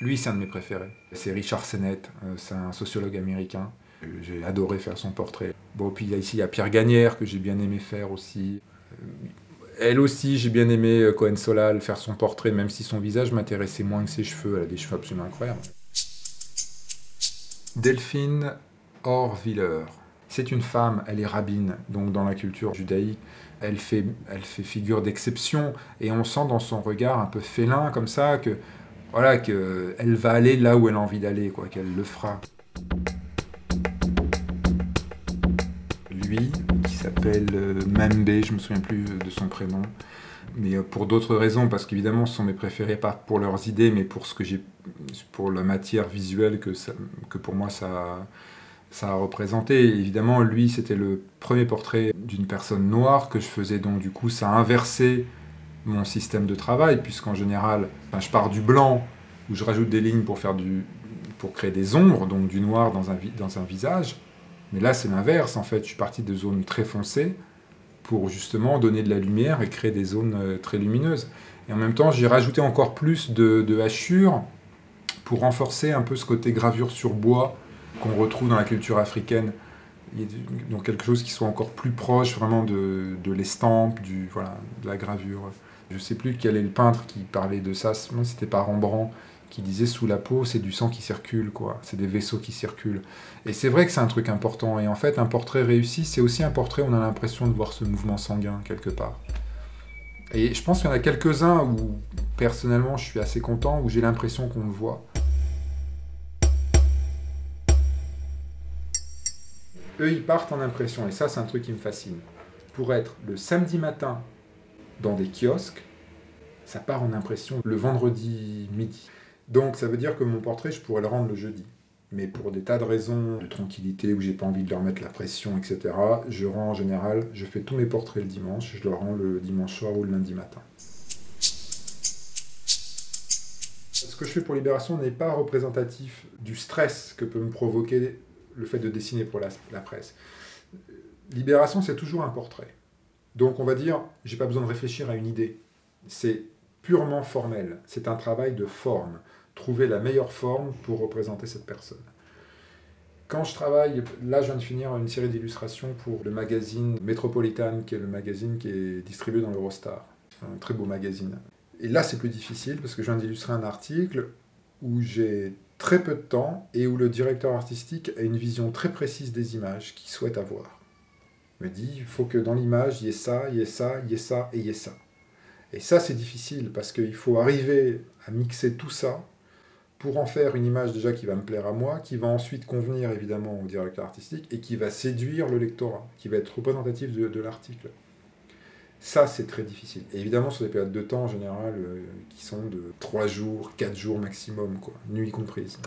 Lui, c'est un de mes préférés. C'est Richard Sennett, euh, c'est un sociologue américain. Euh, J'ai adoré faire son portrait. Bon, puis ici, il y a Pierre Gagnère, que j'ai bien aimé faire aussi. Euh, Elle aussi, j'ai bien aimé Cohen Solal faire son portrait, même si son visage m'intéressait moins que ses cheveux. Elle a des cheveux absolument incroyables. Delphine Orwiller. C'est une femme, elle est rabbine, donc dans la culture judaïque, elle fait, elle fait figure d'exception, et on sent dans son regard un peu félin, comme ça, que voilà, que elle va aller là où elle a envie d'aller, quoi, qu'elle le fera. Lui, qui s'appelle euh, Membe, je me souviens plus de son prénom, mais euh, pour d'autres raisons, parce qu'évidemment, ce sont mes préférés, pas pour leurs idées, mais pour ce que j'ai, pour la matière visuelle que, que pour moi ça, ça a représenté. Évidemment, lui, c'était le premier portrait d'une personne noire que je faisais, donc du coup, ça a inversé mon système de travail, puisqu'en général, enfin, je pars du blanc, où je rajoute des lignes pour, faire du, pour créer des ombres, donc du noir dans un, visage. Mais là, c'est l'inverse, en fait. Je suis parti de zones très foncées pour justement donner de la lumière et créer des zones euh, très lumineuses. Et en même temps, j'ai rajouté encore plus de, hachures pour renforcer un peu ce côté gravure sur bois qu'on retrouve dans la culture africaine. Donc quelque chose qui soit encore plus proche vraiment de, de l'estampe, du, voilà, de la gravure. Je sais plus quel est le peintre qui parlait de ça. C'était pas Rembrandt qui disait sous la peau, c'est du sang qui circule, quoi. C'est des vaisseaux qui circulent. Et c'est vrai que c'est un truc important. Et en fait, un portrait réussi, c'est aussi un portrait où on a l'impression de voir ce mouvement sanguin quelque part. Et je pense qu'il y en a quelques-uns où, personnellement, je suis assez content, où j'ai l'impression qu'on le voit. Eux, ils partent en impression, et ça, c'est un truc qui me fascine. Pour être le samedi matin dans des kiosques, ça part en impression le vendredi midi. Donc, ça veut dire que mon portrait, je pourrais le rendre le jeudi. Mais pour des tas de raisons de tranquillité, où j'ai pas envie de leur mettre la pression, etc., je rends en général, je fais tous mes portraits le dimanche, je le rends le dimanche soir ou le lundi matin. Ce que je fais pour Libération n'est pas représentatif du stress que peut me provoquer le fait de dessiner pour la, la presse. Libération, c'est toujours un portrait. Donc on va dire, j'ai pas besoin de réfléchir à une idée. C'est purement formel. C'est un travail de forme. Trouver la meilleure forme pour représenter cette personne. Quand je travaille, là je viens de finir une série d'illustrations pour le magazine Metropolitan, qui est le magazine qui est distribué dans l'Eurostar. Un très beau magazine. Et là c'est plus difficile parce que je viens d'illustrer un article où j'ai très peu de temps et où le directeur artistique a une vision très précise des images qu'il souhaite avoir. Me dit, il faut que dans l'image, il y ait ça, il y ait ça, il y ait ça et il y ait ça. Et ça, c'est difficile parce qu'il faut arriver à mixer tout ça pour en faire une image déjà qui va me plaire à moi, qui va ensuite convenir évidemment au directeur artistique et qui va séduire le lectorat, qui va être représentatif de, de l'article. Ça, c'est très difficile. Et évidemment, sur des périodes de temps en général euh, qui sont de 3 jours, 4 jours maximum, quoi, nuit comprise.